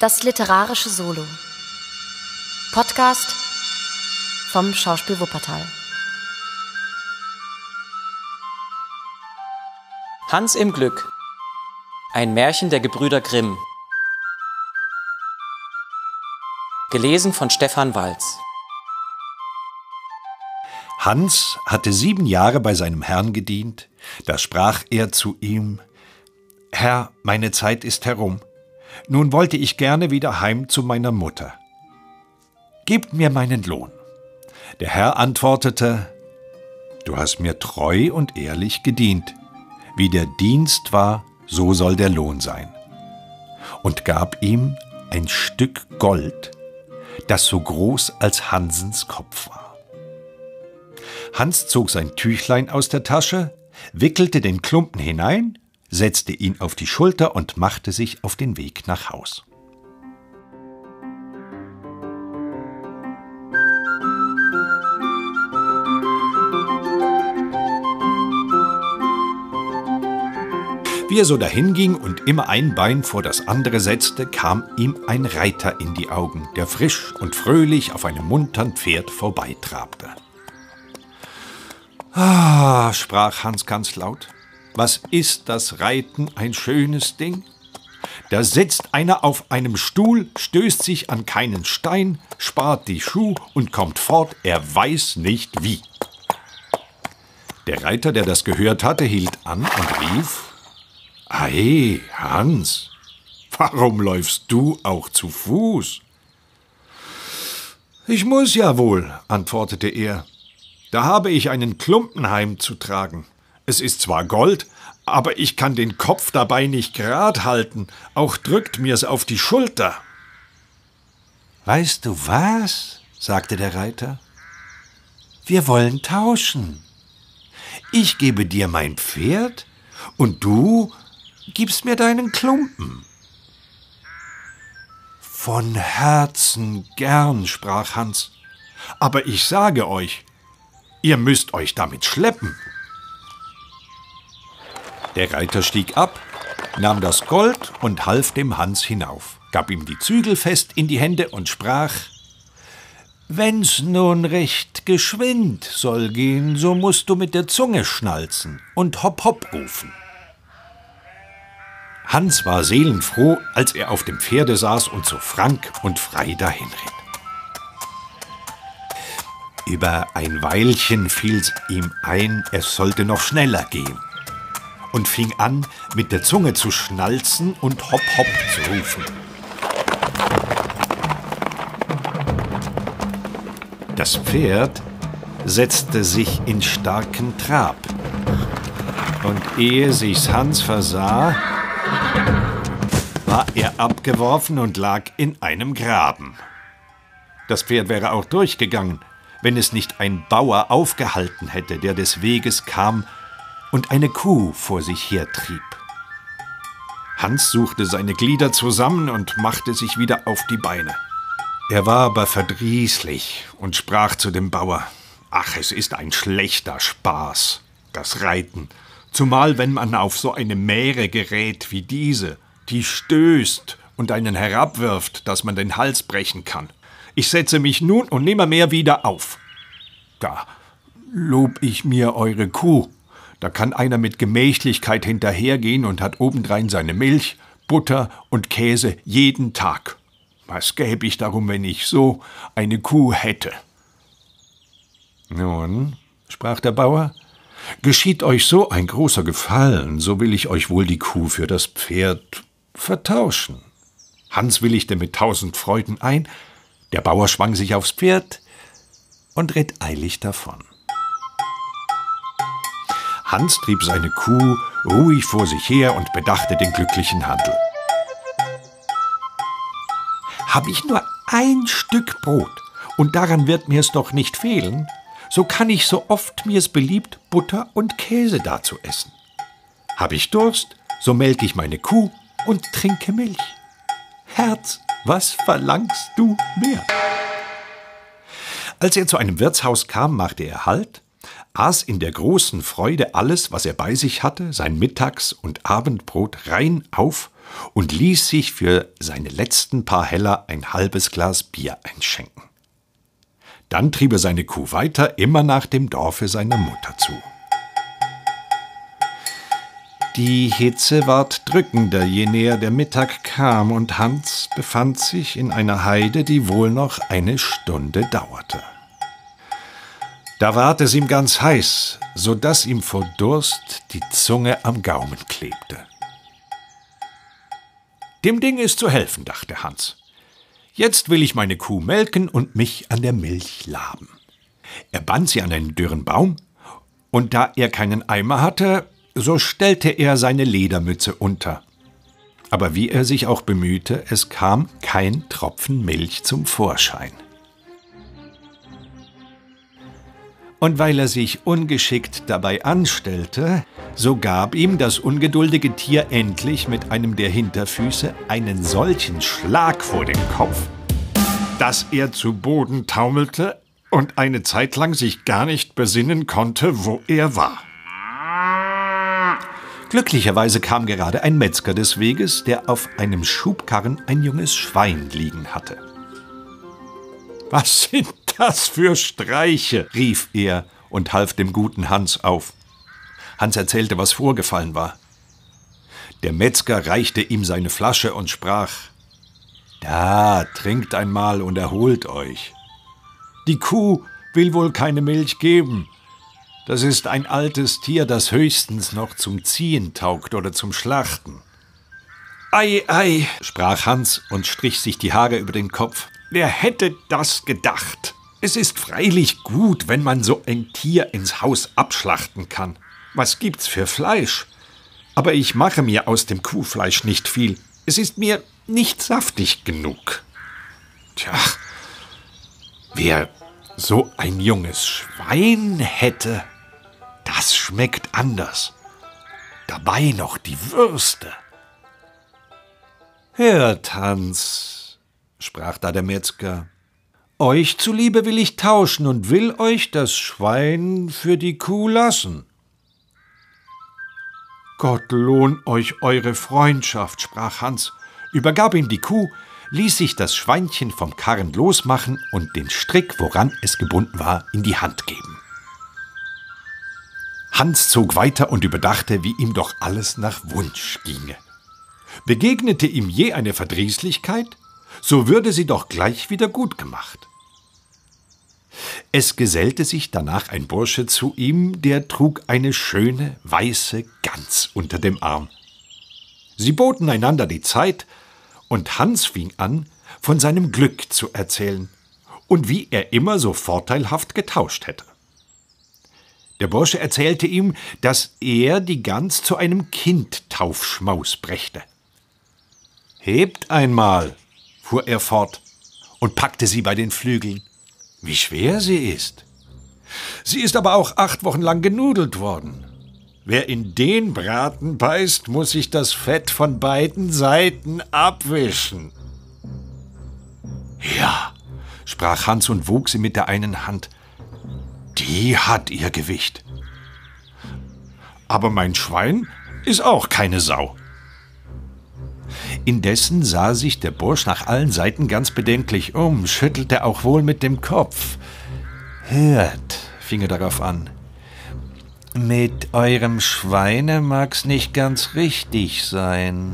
Das literarische Solo. Podcast vom Schauspiel Wuppertal. Hans im Glück. Ein Märchen der Gebrüder Grimm. Gelesen von Stefan Walz. Hans hatte sieben Jahre bei seinem Herrn gedient, da sprach er zu ihm Herr, meine Zeit ist herum, nun wollte ich gerne wieder heim zu meiner Mutter. Gebt mir meinen Lohn. Der Herr antwortete Du hast mir treu und ehrlich gedient. Wie der Dienst war, so soll der Lohn sein. Und gab ihm ein Stück Gold, das so groß als Hansens Kopf war. Hans zog sein Tüchlein aus der Tasche, wickelte den Klumpen hinein, setzte ihn auf die Schulter und machte sich auf den Weg nach Haus. Wie er so dahinging und immer ein Bein vor das andere setzte, kam ihm ein Reiter in die Augen, der frisch und fröhlich auf einem muntern Pferd vorbeitrabte. Ah, sprach Hans ganz laut, was ist das Reiten ein schönes Ding? Da sitzt einer auf einem Stuhl, stößt sich an keinen Stein, spart die Schuh und kommt fort, er weiß nicht wie. Der Reiter, der das gehört hatte, hielt an und rief Ei, Hans, warum läufst du auch zu Fuß? Ich muss ja wohl, antwortete er, da habe ich einen Klumpen heimzutragen. Es ist zwar Gold, aber ich kann den Kopf dabei nicht gerad halten, auch drückt mir's auf die Schulter. Weißt du was? sagte der Reiter. Wir wollen tauschen. Ich gebe dir mein Pferd und du gibst mir deinen Klumpen. Von Herzen gern, sprach Hans. Aber ich sage euch, Ihr müsst euch damit schleppen. Der Reiter stieg ab, nahm das Gold und half dem Hans hinauf, gab ihm die Zügel fest in die Hände und sprach Wenn's nun recht geschwind soll gehen, so musst du mit der Zunge schnalzen und hopp hopp rufen. Hans war seelenfroh, als er auf dem Pferde saß und so frank und frei dahinritt. Über ein Weilchen fiel's ihm ein, es sollte noch schneller gehen und fing an, mit der Zunge zu schnalzen und hopp hopp zu rufen. Das Pferd setzte sich in starken Trab. Und ehe sich's Hans versah, war er abgeworfen und lag in einem Graben. Das Pferd wäre auch durchgegangen, wenn es nicht ein Bauer aufgehalten hätte, der des Weges kam und eine Kuh vor sich hertrieb. Hans suchte seine Glieder zusammen und machte sich wieder auf die Beine. Er war aber verdrießlich und sprach zu dem Bauer Ach, es ist ein schlechter Spaß, das Reiten, zumal wenn man auf so eine Mähre gerät wie diese, die stößt und einen herabwirft, dass man den Hals brechen kann. Ich setze mich nun und nimmermehr wieder auf. Da lob ich mir eure Kuh. Da kann einer mit Gemächlichkeit hinterhergehen und hat obendrein seine Milch, Butter und Käse jeden Tag. Was gäbe ich darum, wenn ich so eine Kuh hätte? Nun, sprach der Bauer, geschieht euch so ein großer Gefallen, so will ich euch wohl die Kuh für das Pferd vertauschen. Hans willigte mit tausend Freuden ein, der Bauer schwang sich aufs Pferd und ritt eilig davon. Hans trieb seine Kuh ruhig vor sich her und bedachte den glücklichen Handel. Hab ich nur ein Stück Brot, und daran wird mir's doch nicht fehlen, so kann ich so oft mir's beliebt Butter und Käse dazu essen. Hab ich Durst, so melke ich meine Kuh und trinke Milch. Herz, was verlangst du mehr? Als er zu einem Wirtshaus kam, machte er Halt, aß in der großen Freude alles, was er bei sich hatte, sein Mittags- und Abendbrot rein auf und ließ sich für seine letzten paar Heller ein halbes Glas Bier einschenken. Dann trieb er seine Kuh weiter, immer nach dem Dorfe seiner Mutter zu. Die Hitze ward drückender, je näher der Mittag kam, und Hans befand sich in einer Heide, die wohl noch eine Stunde dauerte. Da ward es ihm ganz heiß, so dass ihm vor Durst die Zunge am Gaumen klebte. Dem Ding ist zu helfen, dachte Hans. Jetzt will ich meine Kuh melken und mich an der Milch laben. Er band sie an einen dürren Baum, und da er keinen Eimer hatte, so stellte er seine Ledermütze unter. Aber wie er sich auch bemühte, es kam kein Tropfen Milch zum Vorschein. Und weil er sich ungeschickt dabei anstellte, so gab ihm das ungeduldige Tier endlich mit einem der Hinterfüße einen solchen Schlag vor den Kopf, dass er zu Boden taumelte und eine Zeit lang sich gar nicht besinnen konnte, wo er war. Glücklicherweise kam gerade ein Metzger des Weges, der auf einem Schubkarren ein junges Schwein liegen hatte. Was sind das für Streiche? rief er und half dem guten Hans auf. Hans erzählte, was vorgefallen war. Der Metzger reichte ihm seine Flasche und sprach Da, trinkt einmal und erholt euch. Die Kuh will wohl keine Milch geben, das ist ein altes Tier, das höchstens noch zum Ziehen taugt oder zum Schlachten. Ei, ei, sprach Hans und strich sich die Haare über den Kopf. Wer hätte das gedacht? Es ist freilich gut, wenn man so ein Tier ins Haus abschlachten kann. Was gibt's für Fleisch? Aber ich mache mir aus dem Kuhfleisch nicht viel. Es ist mir nicht saftig genug. Tja, wer so ein junges Schwein hätte, das schmeckt anders. Dabei noch die Würste. Hört, Hans, sprach da der Metzger, euch zuliebe will ich tauschen und will euch das Schwein für die Kuh lassen. Gott lohn euch eure Freundschaft, sprach Hans, übergab ihm die Kuh, ließ sich das Schweinchen vom Karren losmachen und den Strick, woran es gebunden war, in die Hand geben. Hans zog weiter und überdachte, wie ihm doch alles nach Wunsch ginge. Begegnete ihm je eine Verdrießlichkeit, so würde sie doch gleich wieder gut gemacht. Es gesellte sich danach ein Bursche zu ihm, der trug eine schöne weiße Gans unter dem Arm. Sie boten einander die Zeit, und Hans fing an, von seinem Glück zu erzählen und wie er immer so vorteilhaft getauscht hätte. Der Bursche erzählte ihm, dass er die Gans zu einem Kindtaufschmaus brächte. Hebt einmal, fuhr er fort und packte sie bei den Flügeln. Wie schwer sie ist. Sie ist aber auch acht Wochen lang genudelt worden. Wer in den Braten beißt, muss sich das Fett von beiden Seiten abwischen. Ja, sprach Hans und wog sie mit der einen Hand. Die hat ihr Gewicht. Aber mein Schwein ist auch keine Sau. Indessen sah sich der Bursch nach allen Seiten ganz bedenklich um, schüttelte auch wohl mit dem Kopf. Hört, fing er darauf an, mit eurem Schweine mag's nicht ganz richtig sein.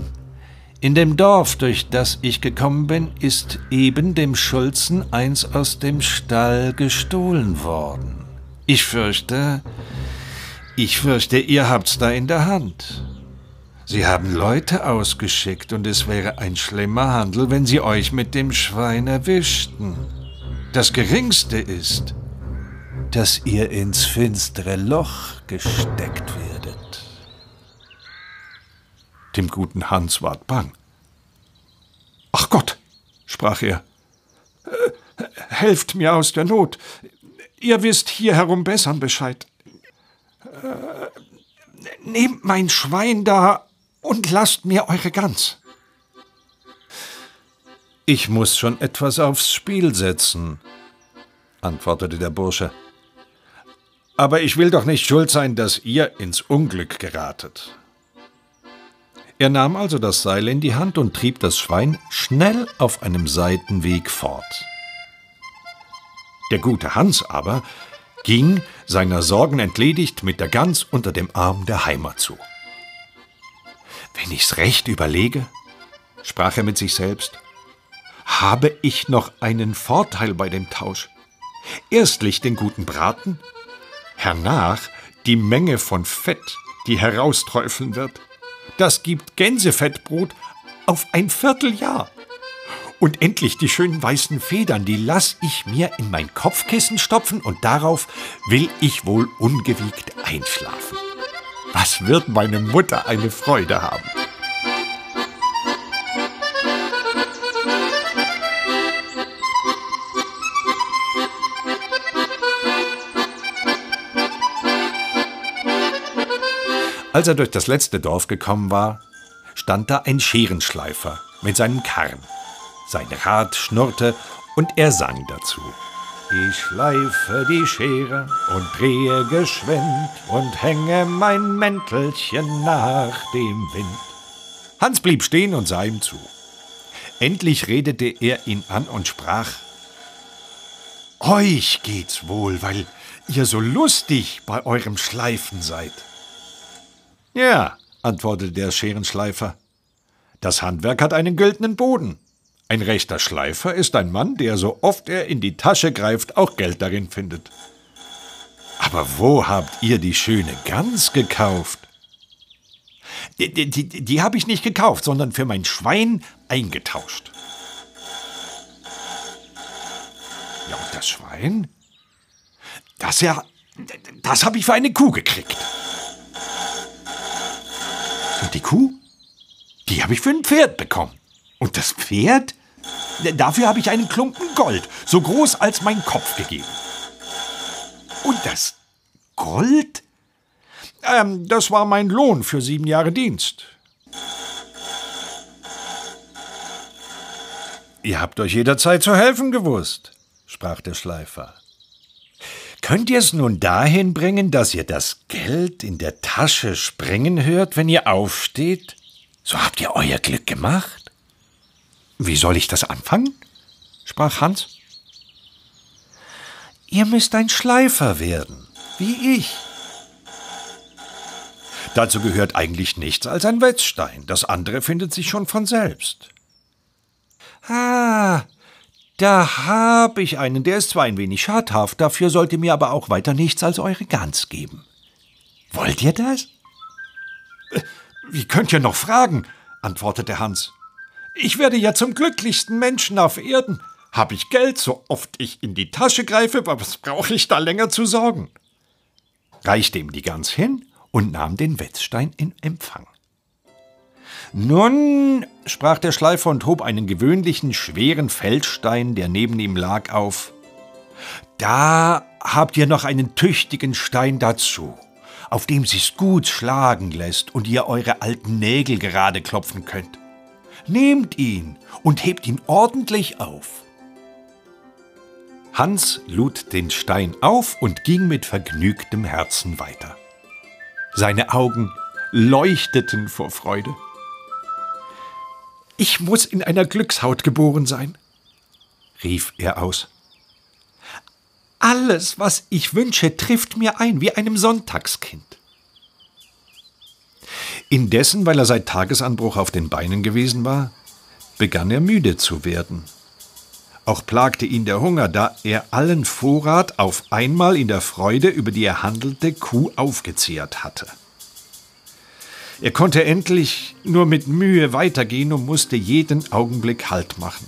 In dem Dorf, durch das ich gekommen bin, ist eben dem Schulzen eins aus dem Stall gestohlen worden. Ich fürchte, ich fürchte, ihr habt's da in der Hand. Sie haben Leute ausgeschickt und es wäre ein schlimmer Handel, wenn sie euch mit dem Schwein erwischten. Das Geringste ist, dass ihr ins finstere Loch gesteckt werdet. Dem guten Hans ward bang. Ach Gott, sprach er, helft mir aus der Not. Ihr wisst hier herum bessern Bescheid. Äh, nehmt mein Schwein da und lasst mir eure Gans. Ich muss schon etwas aufs Spiel setzen, antwortete der Bursche. Aber ich will doch nicht schuld sein, dass ihr ins Unglück geratet. Er nahm also das Seil in die Hand und trieb das Schwein schnell auf einem Seitenweg fort. Der gute Hans aber ging, seiner Sorgen entledigt, mit der Gans unter dem Arm der Heimat zu. Wenn ich's recht überlege, sprach er mit sich selbst, habe ich noch einen Vorteil bei dem Tausch. Erstlich den guten Braten, hernach die Menge von Fett, die herausträufeln wird. Das gibt Gänsefettbrot auf ein Vierteljahr. Und endlich die schönen weißen Federn, die lass ich mir in mein Kopfkissen stopfen und darauf will ich wohl ungewiegt einschlafen. Was wird meine Mutter eine Freude haben? Als er durch das letzte Dorf gekommen war, stand da ein Scherenschleifer mit seinem Karren. Sein Rad schnurrte und er sang dazu. Ich schleife die Schere und drehe geschwind und hänge mein Mäntelchen nach dem Wind. Hans blieb stehen und sah ihm zu. Endlich redete er ihn an und sprach: Euch geht's wohl, weil ihr so lustig bei eurem Schleifen seid. Ja, antwortete der Scherenschleifer. Das Handwerk hat einen güldenen Boden. Ein rechter Schleifer ist ein Mann, der so oft er in die Tasche greift, auch Geld darin findet. Aber wo habt ihr die schöne Gans gekauft? Die, die, die, die habe ich nicht gekauft, sondern für mein Schwein eingetauscht. Ja, und das Schwein? Das ja, das habe ich für eine Kuh gekriegt. Und die Kuh? Die habe ich für ein Pferd bekommen. Und das Pferd? Dafür habe ich einen Klumpen Gold, so groß als mein Kopf gegeben. Und das Gold? Ähm, das war mein Lohn für sieben Jahre Dienst. Ihr habt euch jederzeit zu helfen gewusst, sprach der Schleifer. Könnt ihr es nun dahin bringen, dass ihr das Geld in der Tasche springen hört, wenn ihr aufsteht? So habt ihr euer Glück gemacht. Wie soll ich das anfangen? sprach Hans. Ihr müsst ein Schleifer werden, wie ich. Dazu gehört eigentlich nichts als ein Wetzstein. Das andere findet sich schon von selbst. Ah, da hab ich einen, der ist zwar ein wenig schadhaft, dafür sollt ihr mir aber auch weiter nichts als eure Gans geben. Wollt ihr das? Äh, wie könnt ihr noch fragen? antwortete Hans. Ich werde ja zum glücklichsten Menschen auf Erden. Hab ich Geld, so oft ich in die Tasche greife, was brauche ich da länger zu sorgen? Reichte ihm die Gans hin und nahm den Wetzstein in Empfang. Nun, sprach der Schleifer und hob einen gewöhnlichen schweren Feldstein, der neben ihm lag, auf. Da habt ihr noch einen tüchtigen Stein dazu, auf dem sich's gut schlagen lässt und ihr eure alten Nägel gerade klopfen könnt. Nehmt ihn und hebt ihn ordentlich auf. Hans lud den Stein auf und ging mit vergnügtem Herzen weiter. Seine Augen leuchteten vor Freude. Ich muss in einer Glückshaut geboren sein, rief er aus. Alles, was ich wünsche, trifft mir ein wie einem Sonntagskind. Indessen, weil er seit Tagesanbruch auf den Beinen gewesen war, begann er müde zu werden. Auch plagte ihn der Hunger, da er allen Vorrat auf einmal in der Freude über die erhandelte Kuh aufgezehrt hatte. Er konnte endlich nur mit Mühe weitergehen und musste jeden Augenblick Halt machen.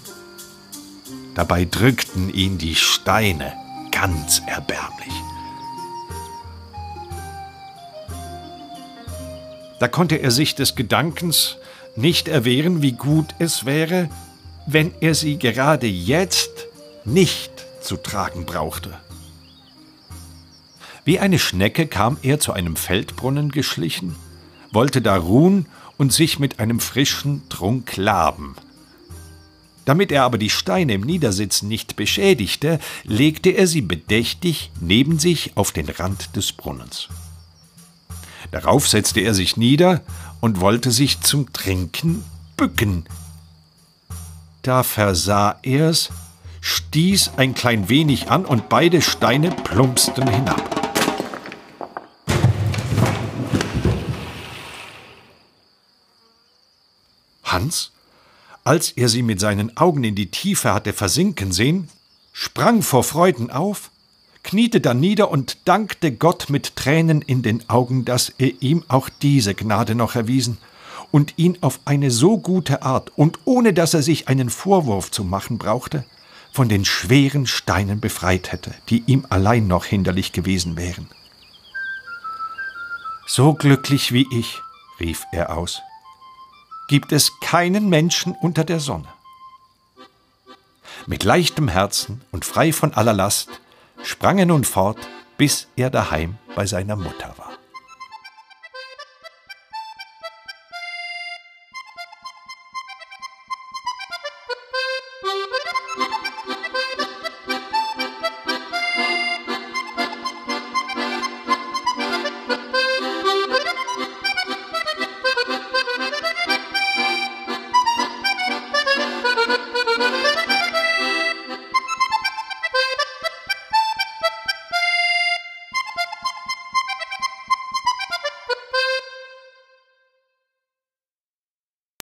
Dabei drückten ihn die Steine ganz erbärmlich. Da konnte er sich des Gedankens nicht erwehren, wie gut es wäre, wenn er sie gerade jetzt nicht zu tragen brauchte. Wie eine Schnecke kam er zu einem Feldbrunnen geschlichen wollte da ruhen und sich mit einem frischen Trunk laben. Damit er aber die Steine im Niedersitzen nicht beschädigte, legte er sie bedächtig neben sich auf den Rand des Brunnens. Darauf setzte er sich nieder und wollte sich zum Trinken bücken. Da versah er's, stieß ein klein wenig an und beide Steine plumpsten hinab. Hans, als er sie mit seinen Augen in die Tiefe hatte versinken sehen, sprang vor Freuden auf, kniete dann nieder und dankte Gott mit Tränen in den Augen, dass er ihm auch diese Gnade noch erwiesen und ihn auf eine so gute Art und ohne dass er sich einen Vorwurf zu machen brauchte, von den schweren Steinen befreit hätte, die ihm allein noch hinderlich gewesen wären. So glücklich wie ich, rief er aus, gibt es keinen Menschen unter der Sonne. Mit leichtem Herzen und frei von aller Last sprang er nun fort, bis er daheim bei seiner Mutter war.